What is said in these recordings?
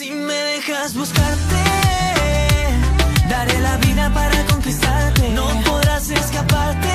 Si me dejas buscarte, daré la vida para conquistarte. No podrás escaparte.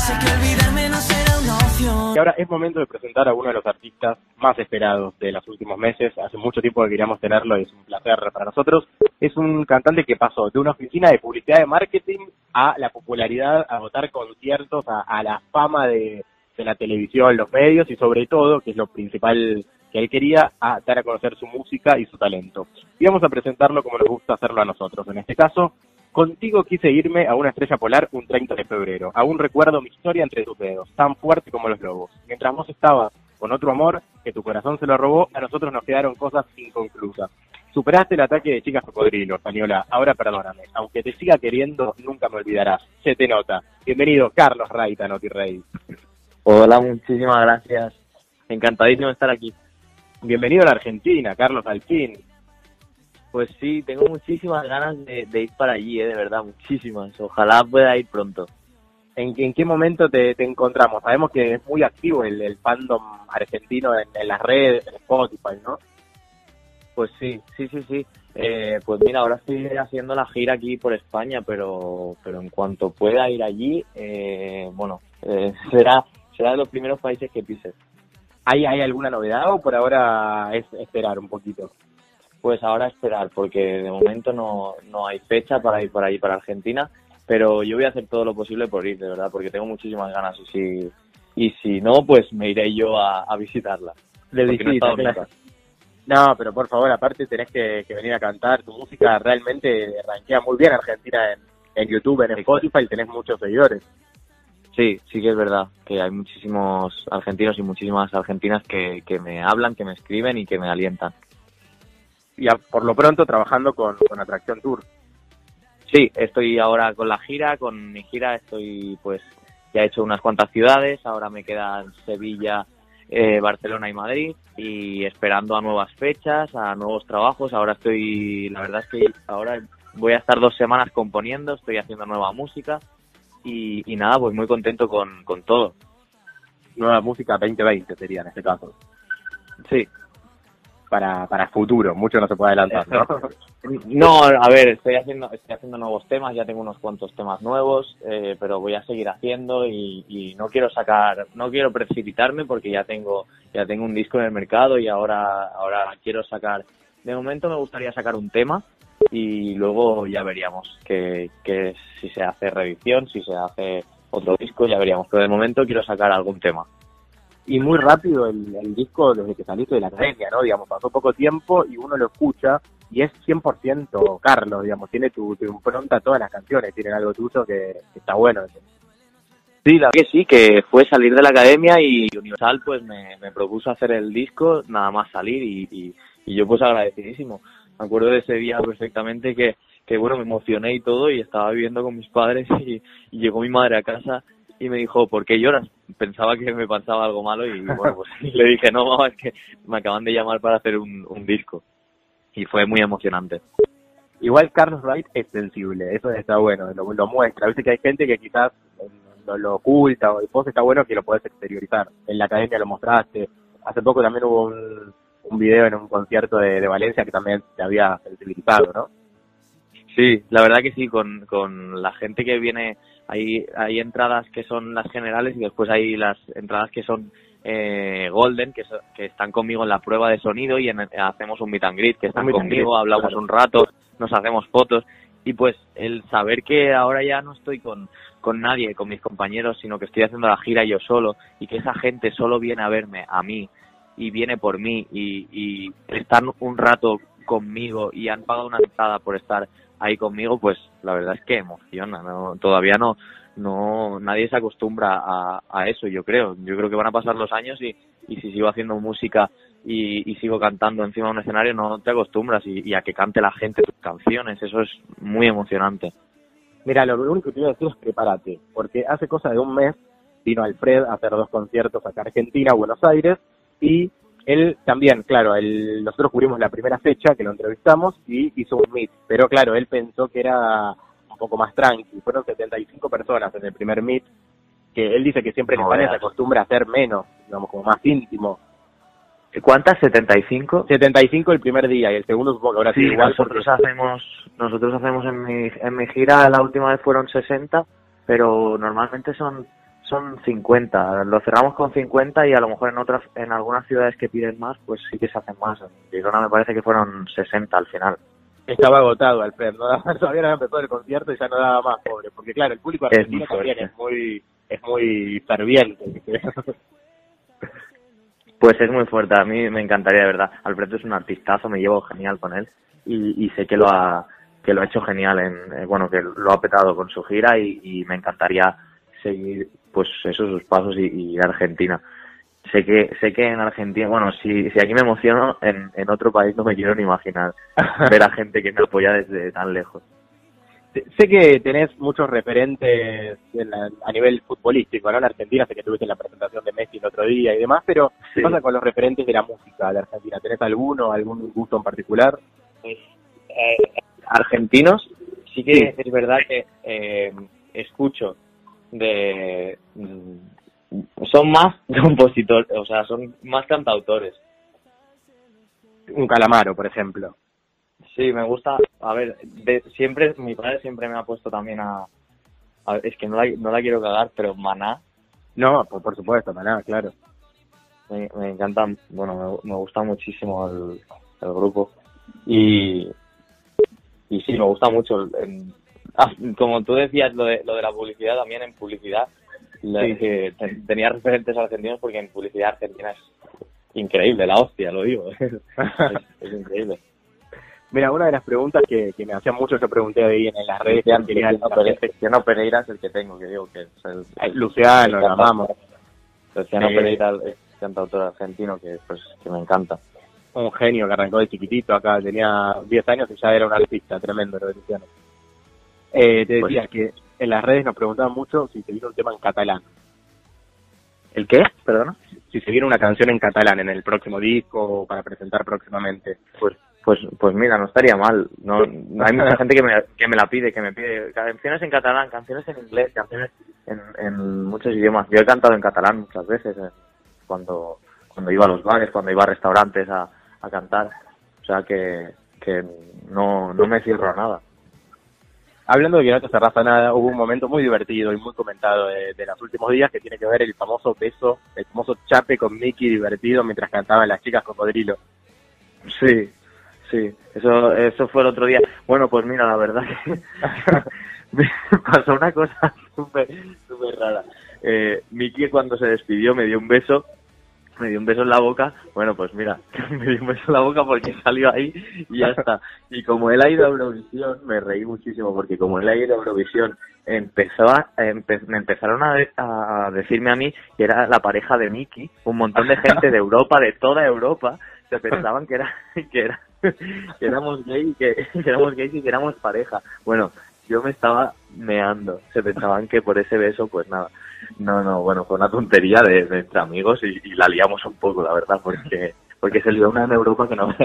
Sé que olvidarme no será una opción. Y ahora es momento de presentar a uno de los artistas más esperados de los últimos meses. Hace mucho tiempo que queríamos tenerlo y es un placer para nosotros. Es un cantante que pasó de una oficina de publicidad de marketing a la popularidad, a votar conciertos, a, la fama de la televisión, los medios y sobre todo, que es lo principal que él quería, a dar a conocer su música y su talento. Y vamos a presentarlo como nos gusta hacerlo a nosotros. En este caso, contigo quise irme a una estrella polar un 30 de febrero. Aún recuerdo mi historia entre tus dedos, tan fuerte como los lobos. Mientras vos estabas con otro amor, que tu corazón se lo robó, a nosotros nos quedaron cosas inconclusas. Superaste el ataque de chicas cocodrilo, española. Ahora perdóname. Aunque te siga queriendo, nunca me olvidarás. Se te nota. Bienvenido, Carlos Raita, Noti Rey. Hola, muchísimas gracias. Encantadísimo de estar aquí. Bienvenido a la Argentina, Carlos Alfín. Pues sí, tengo muchísimas ganas de, ir para allí, eh, de verdad, muchísimas. Ojalá pueda ir pronto. ¿En, en qué momento te, encontramos? Sabemos que es muy activo el, el fandom argentino en, en las redes, en Spotify, ¿no? Pues sí, sí, sí, sí. Eh, pues mira, ahora estoy haciendo la gira aquí por España, pero, pero en cuanto pueda ir allí, eh, bueno, eh, será, será de los primeros países que pise. ¿Hay, ¿Hay alguna novedad o por ahora es esperar un poquito? Pues ahora esperar, porque de momento no, no hay fecha para ir por ahí, para Argentina, pero yo voy a hacer todo lo posible por ir, de verdad, porque tengo muchísimas ganas y si, y si no, pues me iré yo a, a visitarla. De no visita. No, pero por favor, aparte tenés que, que venir a cantar. Tu música realmente rankea muy bien Argentina en, en YouTube, en Spotify, tenés muchos seguidores. Sí, sí que es verdad que hay muchísimos argentinos y muchísimas argentinas que, que me hablan, que me escriben y que me alientan. Y a- por lo pronto trabajando con, con Atracción Tour. Sí, estoy ahora con la gira, con mi gira estoy pues ya he hecho unas cuantas ciudades, ahora me quedan Sevilla, eh, Barcelona y Madrid y esperando a nuevas fechas, a nuevos trabajos. Ahora estoy, la verdad es que ahora voy a estar dos semanas componiendo, estoy haciendo nueva música y, y nada, pues muy contento con, con todo. Nueva música 2020 sería en este caso. Sí, Para, para futuro, mucho no se puede adelantar, ¿no? No, a ver, estoy haciendo, estoy haciendo nuevos temas, ya tengo unos cuantos temas nuevos, eh, pero voy a seguir haciendo y, y no quiero sacar, no quiero precipitarme porque ya tengo, ya tengo un disco en el mercado y ahora, ahora quiero sacar. De momento me gustaría sacar un tema y luego ya veríamos que, que si se hace reedición, si se hace otro disco, ya veríamos. Pero de momento quiero sacar algún tema. y muy rápido el, el disco desde que saliste de la academia, ¿no? Digamos, pasó poco tiempo y uno lo escucha y es 100% Carlos, digamos, tiene tu, tu impronta todas las canciones, tienen algo tuyo que, está bueno. Sí, la que sí, que fue salir de la academia y Universal pues me, me propuso hacer el disco, nada más salir y, y yo pues agradecidísimo. Me acuerdo de ese día perfectamente que, que bueno, me emocioné y todo y estaba viviendo con mis padres y, llegó mi madre a casa y me dijo, ¿por qué lloras? Pensaba que me pasaba algo malo y bueno, pues le dije, no, mamá, es que me acaban de llamar para hacer un, un disco. Y fue muy emocionante. Igual Carlos Wright es sensible, eso está bueno, lo, lo muestra. Viste que hay gente que quizás eh, lo, lo oculta o vos está bueno que lo podés exteriorizar. En la academia lo mostraste. Hace poco también hubo un, un video en un concierto de, de Valencia que también te había sensibilizado, ¿no? Sí, la verdad que sí, con, con la gente que viene, hay, hay entradas que son las generales y después hay las entradas que son eh, golden, que, so- que están conmigo en la prueba de sonido y en- hacemos un meet and greet, que están conmigo, greet, hablamos claro. un rato, nos hacemos fotos y pues el saber que ahora ya no estoy con, con nadie, con mis compañeros, sino que estoy haciendo la gira yo solo y que esa gente solo viene a verme a mí y viene por mí y, están un rato conmigo y han pagado una entrada por estar ahí conmigo, pues la verdad es que emociona, ¿no? Todavía no, no, nadie se acostumbra a, eso, yo creo. Yo creo que van a pasar los años y, si sigo haciendo música y, sigo cantando encima de un escenario, no te acostumbras y, a que cante la gente tus canciones, eso es muy emocionante. Mira, lo único que te iba a decir es prepárate, porque hace cosa de un mes vino Alfred a hacer dos conciertos acá a Argentina, Buenos Aires, y él también, claro, él, nosotros cubrimos la primera fecha que lo entrevistamos y hizo un meet, pero claro, él pensó que era un poco más tranqui, fueron 75 personas en el primer meet, que él dice que siempre en No España se acostumbra a hacer menos, digamos, como más íntimo. ¿Cuántas? ¿75? 75 el primer día y el segundo supongo que ahora sí, Sí, igual. nosotros hacemos, nosotros hacemos en mi, en mi gira, la última vez fueron 60, pero normalmente son son 50. Lo cerramos con 50 y a lo mejor en otras, en algunas ciudades que piden más, pues sí que se hacen más. En Girona me parece que fueron 60 al final. Estaba agotado Alfred, no daba- todavía no empezado el concierto y ya no daba más, pobre. Porque claro, el público Es argentino muy también es muy, es muy ferviente. Pues es muy fuerte, a mí me encantaría de verdad. Alfredo es un artistazo, me llevo genial con él y, y sé que lo ha que lo ha hecho genial en eh, bueno que lo ha petado con su gira y, y me encantaría seguir pues esos sus pasos y, Argentina. Sé que sé que en Argentina, bueno, si, si aquí me emociono, en, en otro país no me quiero ni imaginar ver a gente que me apoya desde tan lejos. sé que tenés muchos referentes en la- a nivel futbolístico, ¿no? En Argentina, sé que tuviste la presentación de Messi el otro día y demás, pero ¿qué pasa con los referentes de la música de Argentina? ¿Tenés alguno, algún gusto en particular? pues eh, argentinos sí que Sí. es verdad que eh, escucho de mm, son más compositores o sea son más cantautores Un calamaro, por ejemplo. sí me gusta a ver de, siempre mi padre siempre me ha puesto también a, a- es que no la, no la quiero cagar pero Maná No, por, por supuesto, nada, claro. me, me encanta bueno me, me gusta muchísimo el, el grupo y y sí me gusta mucho el- como tú decías lo de lo de la publicidad también en publicidad Sí. que tenía referentes argentinos porque en publicidad argentina es increíble la hostia lo digo es, es increíble Mira, una de las preguntas que, que me hacían mucho, yo pregunté ahí en, en las redes, gente- Cristiano Pereira es el que tengo que digo que es el, Luciano, lo amamos. Sí. Pereira es cantautor argentino que pues que me encanta un genio que arrancó de chiquitito acá, tenía 10 años y ya era un artista tremendo Luciano. Eh, te decía Pues- que en las redes nos preguntaban mucho si se viene un tema en catalán. el qué perdona Si se viene una canción en catalán en el próximo disco o para presentar próximamente. Pues, pues, pues mira, no estaría mal. No, no hay mucha gente que me, que me la pide, que me pide canciones en catalán, canciones en inglés, canciones en, en muchos idiomas. Yo he cantado en catalán muchas veces eh, cuando, cuando iba a los bares, cuando iba a restaurantes a, a cantar. O sea que, que no, no me cierro a nada. Hablando de que no te cerrás a nada, hubo un momento muy divertido y muy comentado de, de los últimos días que tiene que ver el famoso beso, el famoso chape con Mickey divertido mientras cantaban las chicas cocodrilo. Sí, sí, eso, eso fue el otro día. Bueno, pues mira, la verdad que pasó una cosa súper, súper rara. Eh, Miki cuando se despidió me dio un beso, me dio un beso en la boca. Bueno, pues mira, me dio un beso en la boca porque salió ahí y ya está. Y como él ha ido a Eurovisión, me reí muchísimo porque como él ha ido a Eurovisión, empezó empe- me empezaron a, de- a decirme a mí que era la pareja de Miki, un montón de gente de Europa, de toda Europa, se pensaban que era que era éramos gay que, que éramos gays y que éramos pareja. Bueno, yo me estaba meando. Se pensaban que por ese beso, pues nada. No, no, bueno, fue una tontería de, de entre amigos y, y la liamos un poco, la verdad, porque porque se lió una en Europa que no.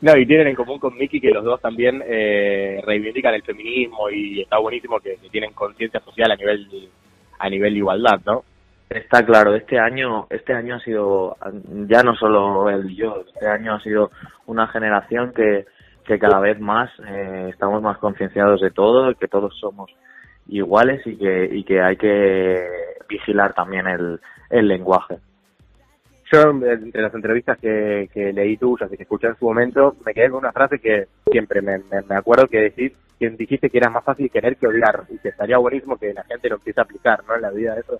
No, y tienen en común con Mickey que los dos también eh, reivindican el feminismo y está buenísimo que, que tienen conciencia social a nivel a nivel de igualdad, ¿no? Está claro, este año, este año ha sido, ya no solo él y yo, este año ha sido una generación que, que cada vez más eh, estamos más concienciados de todo, que todos somos iguales y que, y que hay que vigilar también el, el lenguaje. Yo, entre las entrevistas que, que leí tuyas y que escuché en su momento, me quedé con una frase que siempre me, me, acuerdo que decís, que dijiste que era más fácil querer que odiar y que estaría buenísimo que la gente lo empiece a aplicar, ¿no? En la vida eso.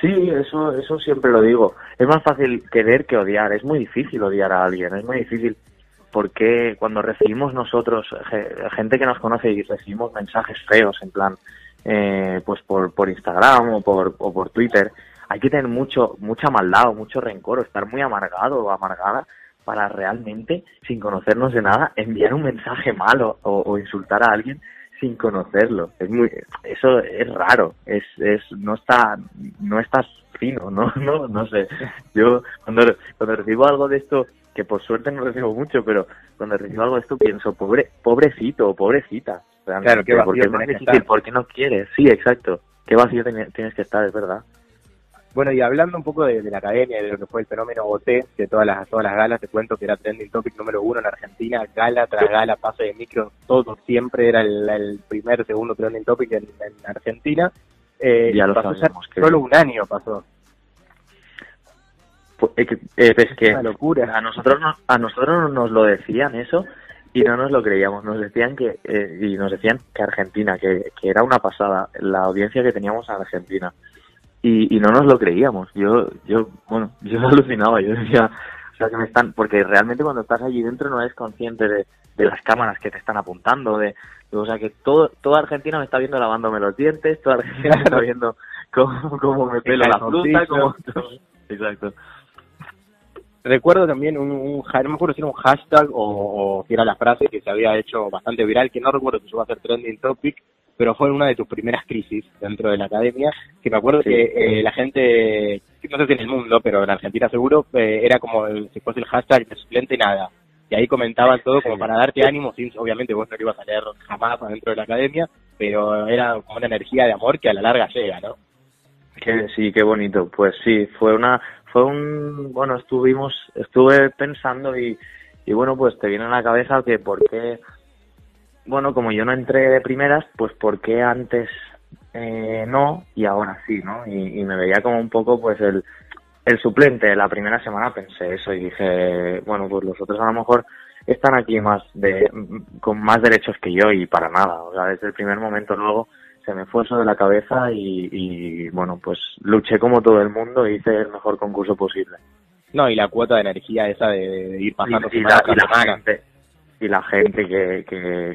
Sí, eso, eso siempre lo digo. Es más fácil querer que odiar. Es muy difícil odiar a alguien. Es muy difícil porque cuando recibimos nosotros, ge- gente que nos conoce y recibimos mensajes feos en plan, eh, pues por, por Instagram o por, o por Twitter, hay que tener mucho, mucha maldad o mucho rencor o estar muy amargado o amargada para realmente, sin conocernos de nada, enviar un mensaje malo o, o insultar a alguien sin conocerlo. Es muy, eso es raro, es, es, no está, no estás fino, no, no, no sé. Yo cuando, cuando recibo algo de esto, que por suerte no recibo mucho, pero cuando recibo algo de esto pienso, pobre, pobrecito o pobrecita. realmente, Claro, qué vacío porque es más que difícil, porque no quieres. Sí, exacto. Qué vacío tienes que estar, es verdad. Bueno, y hablando un poco de, la academia y de lo que fue el fenómeno OT, de todas las, todas las galas, te cuento que era trending topic número uno en Argentina, gala tras gala, pase de micro, todo siempre era el, primer, segundo trending topic en, Argentina. Eh, ya lo sabemos. Solo un año pasó. Pues, eh, es que locura. a nosotros a nosotros nos lo decían eso y no nos lo creíamos. Nos decían que eh, y nos decían que Argentina que, que, era una pasada la audiencia que teníamos en Argentina. Y, no nos lo creíamos. Yo yo bueno yo alucinaba yo decía o sea que me están porque realmente cuando estás allí dentro no eres consciente de, de las cámaras que te están apuntando de, o sea que todo toda Argentina me está viendo lavándome los dientes toda Argentina me está viendo cómo, cómo me pelo la fruta como exacto Recuerdo también un, un, no me acuerdo si era un hashtag o, si era la frase que se había hecho bastante viral, que no recuerdo si llegó a ser trending topic, pero fue una de tus primeras crisis dentro de la academia, que me acuerdo que eh, la gente, no sé si en el mundo, pero en Argentina seguro, eh, era como el, si fuese el hashtag de suplente nada. Y ahí comentaban todo como para darte ánimo, sin, obviamente vos no lo ibas a leer jamás dentro de la academia, pero era como una energía de amor que a la larga llega, ¿no? Que, sí, qué bonito. Pues sí, fue una fue un, bueno, estuvimos, estuve pensando y, y bueno, pues te viene a la cabeza que por qué, bueno, como yo no entré de primeras, pues por qué antes eh, no y ahora sí, ¿no? Y, me veía como un poco, pues el, el suplente. La primera semana pensé eso y dije, bueno, pues los otros a lo mejor están aquí más de, con más derechos que yo y para nada. O sea, desde el primer momento luego se me fue eso de la cabeza y, bueno, pues luché como todo el mundo hice el mejor concurso posible. No, y la cuota de energía esa de, ir pasando y, la, gente y la gente que,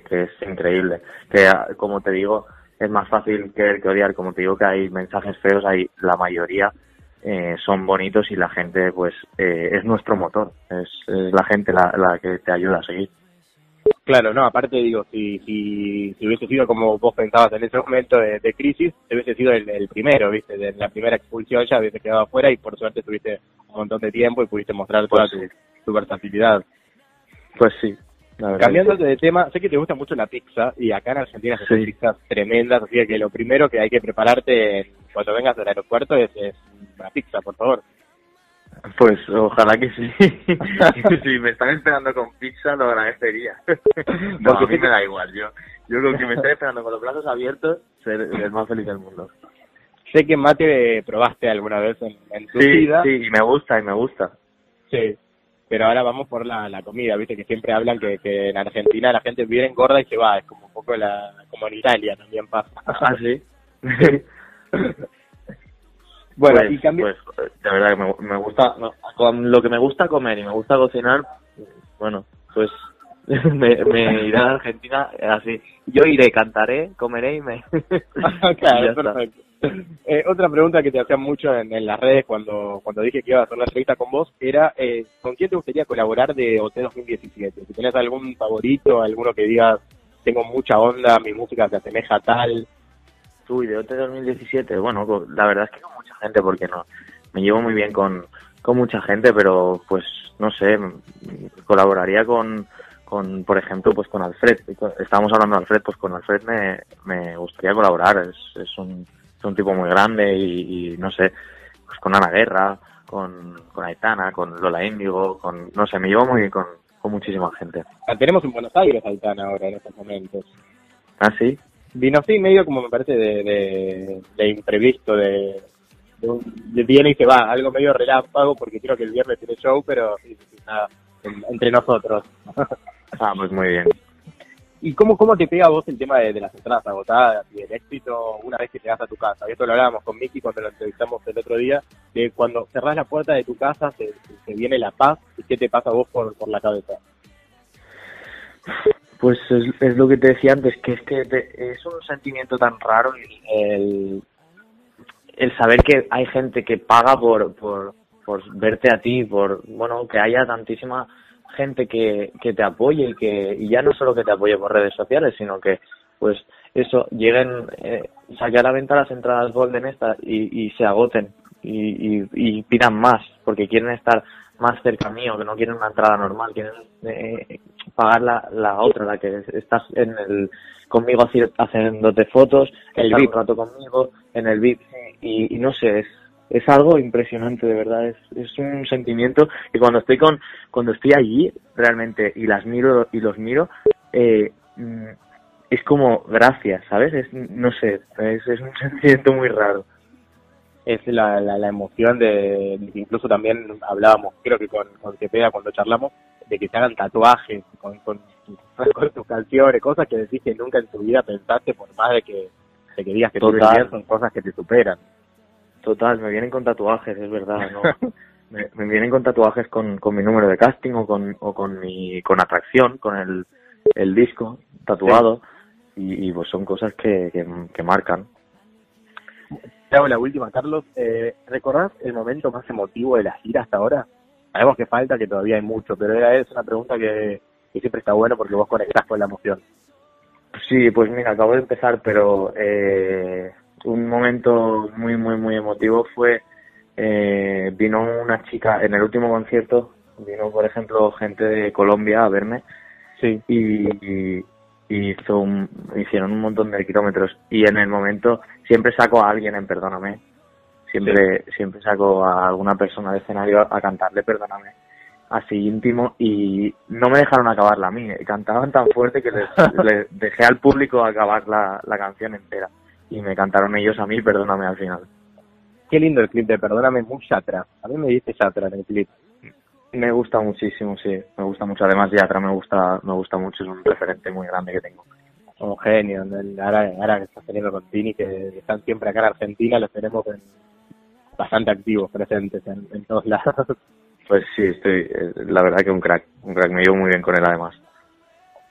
que, es increíble. Que como te digo es más fácil que, que odiar. Como te digo que hay mensajes feos hay la mayoría eh, son bonitos y la gente pues eh, es nuestro motor. Es, es la gente la, la que te ayuda a seguir Claro, no, aparte digo, si, si, si hubiese sido como vos pensabas en ese momento de, crisis, te hubiese sido el, primero, ¿viste? De la primera expulsión ya hubiese quedado afuera y por suerte tuviste un montón de tiempo y pudiste mostrar toda pues tu, versatilidad. Pues sí. Cambiando de tema, sé que te gusta mucho la pizza y acá en Argentina se hacen pizzas tremendas, así que lo primero que hay que prepararte cuando vengas al aeropuerto es, es una pizza, por favor. Pues ojalá que sí. si me están esperando con pizza, lo agradecería. no, a mí me da igual. Yo, yo con que me estén esperando con los brazos abiertos, ser el más feliz del mundo. Sé que mate probaste alguna vez en, tu sí, vida. Sí, y me gusta, y me gusta. Sí, pero ahora vamos por la, la comida, viste que siempre hablan que, que en Argentina la gente viene gorda y se va, es como un poco la, como en Italia también pasa. Ah, sí. Bueno, pues, y pues, de verdad que me, gusta, con lo que me gusta comer y me gusta cocinar, bueno, pues me, me iré a Argentina así. Yo iré, cantaré, comeré y me... claro, perfecto. Eh, otra pregunta que te hacían mucho en, las redes cuando, cuando dije que iba a hacer la entrevista con vos era eh, ¿con quién te gustaría colaborar de OT 2017? Si tenés algún favorito, alguno que digas tengo mucha onda, mi música se asemeja a tal. Uy, de OT 2017, bueno, la verdad es que con mucha gente porque no me llevo muy bien con, con mucha gente, pero pues no sé, colaboraría con, con por ejemplo, pues con Alfred. Estábamos hablando de Alfred, pues con Alfred me, me gustaría colaborar. Es, es, un, es un tipo muy grande y, no sé, pues con Ana Guerra, con, con Aitana, con Lola Índigo, con, no sé, me llevo muy bien con, con muchísima gente. Tenemos en Buenos Aires Aitana ahora en estos momentos. Ah, sí. Vino así medio como me parece de, de, imprevisto, de, de, viene y se va, algo medio relámpago porque creo que el viernes tiene show, pero nada, entre nosotros. ah, pues muy bien. ¿Y cómo, cómo te pega a vos el tema de, las entradas agotadas y el éxito una vez que llegas a tu casa? Esto lo hablábamos con Miki cuando lo entrevistamos el otro día, de cuando cerrás la puerta de tu casa se, se viene la paz y qué te pasa a vos por, por la cabeza. Pues es, lo que te decía antes, que es que es un sentimiento tan raro el, el saber que hay gente que paga por, por, por verte a ti, por, bueno, que haya tantísima gente que, que te apoye y que, y ya no solo que te apoye por redes sociales, sino que, pues, eso, lleguen, eh, saque a la venta las entradas Golden estas y, y se agoten y, y, y pidan más, porque quieren estar más cerca mío, que no quieren una entrada normal, quieren eh, pagar la, la otra, la que estás en el conmigo haciéndote fotos, el VIP rato conmigo, en el VIP, y, no sé, es, es algo impresionante, de verdad. Es, es un sentimiento que cuando estoy con, cuando estoy allí realmente y las miro y los miro, eh, mm, es como gracias, ¿sabes? Es, no sé, es, es un sentimiento muy raro. Es la, la, la emoción de, incluso también hablábamos, creo que con, con Cepeda cuando charlamos, de que te hagan tatuajes con, con, con tus canciones, cosas que decís que nunca en tu vida pensaste, por más de que, de que digas que tú Total. son cosas que te superan. Total, me vienen con tatuajes, es verdad, ¿no? me, me vienen con tatuajes con, con mi número de casting o con, o con mi, con atracción, con el, el disco tatuado y, y pues son cosas que, que, que marcan. Te hago la última, Carlos. Eh, ¿Recordás el momento más emotivo de la gira hasta ahora? Sabemos que falta, que todavía hay mucho, pero era- es una pregunta que, que siempre está bueno porque vos conectás con la emoción. Sí, pues mira, acabo de empezar, pero eh, un momento muy, muy, muy emotivo fue, eh, vino una chica en el último concierto, vino por ejemplo gente de Colombia a verme Sí. y, y- y hizo un, hicieron un montón de kilómetros y en el momento siempre saco a alguien en Perdóname, siempre, siempre saco a alguna persona de escenario a, a cantarle Perdóname así íntimo y no me dejaron acabarla a mí, cantaban tan fuerte que les, les dejé al público acabar la, la canción entera y me cantaron ellos a mí Perdóname al final. Qué lindo el clip de Perdóname, muy Yatra. A mí me diste Yatra en el clip. Me gusta muchísimo, sí, me gusta mucho. Además, Yatra me gusta, me gusta mucho, es un referente muy grande que tengo. Un genio. Ahora, ahora que estás teniendo con Tini, que están siempre acá en Argentina, los tenemos en- bastante activos, presentes en, en todos lados. Pues sí, estoy, eh, la verdad que un crack, un crack, me llevo muy bien con él además.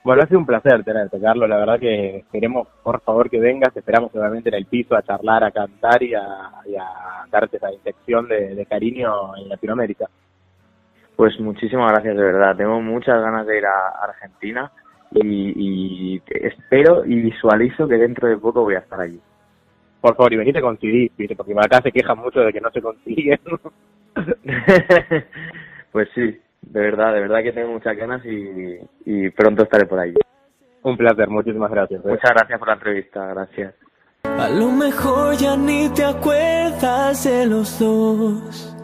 Bueno, ha sido un placer tenerte, Carlos. La verdad que queremos, por favor, que vengas. Esperamos obviamente en el piso a charlar, a cantar y a, y a darte esa inyección de, de cariño en Latinoamérica. Pues muchísimas gracias, de verdad. Tengo muchas ganas de ir a Argentina y, y espero y visualizo que dentro de poco voy a estar allí. Por favor, y venite con CD, ¿viste? porque acá se quejan mucho de que no se consiguen. pues sí, de verdad, de verdad que tengo muchas ganas y, y pronto estaré por allí. un placer, muchísimas gracias. ¿eh? Muchas gracias por la entrevista, gracias. A lo mejor ya ni te acuerdas de los dos.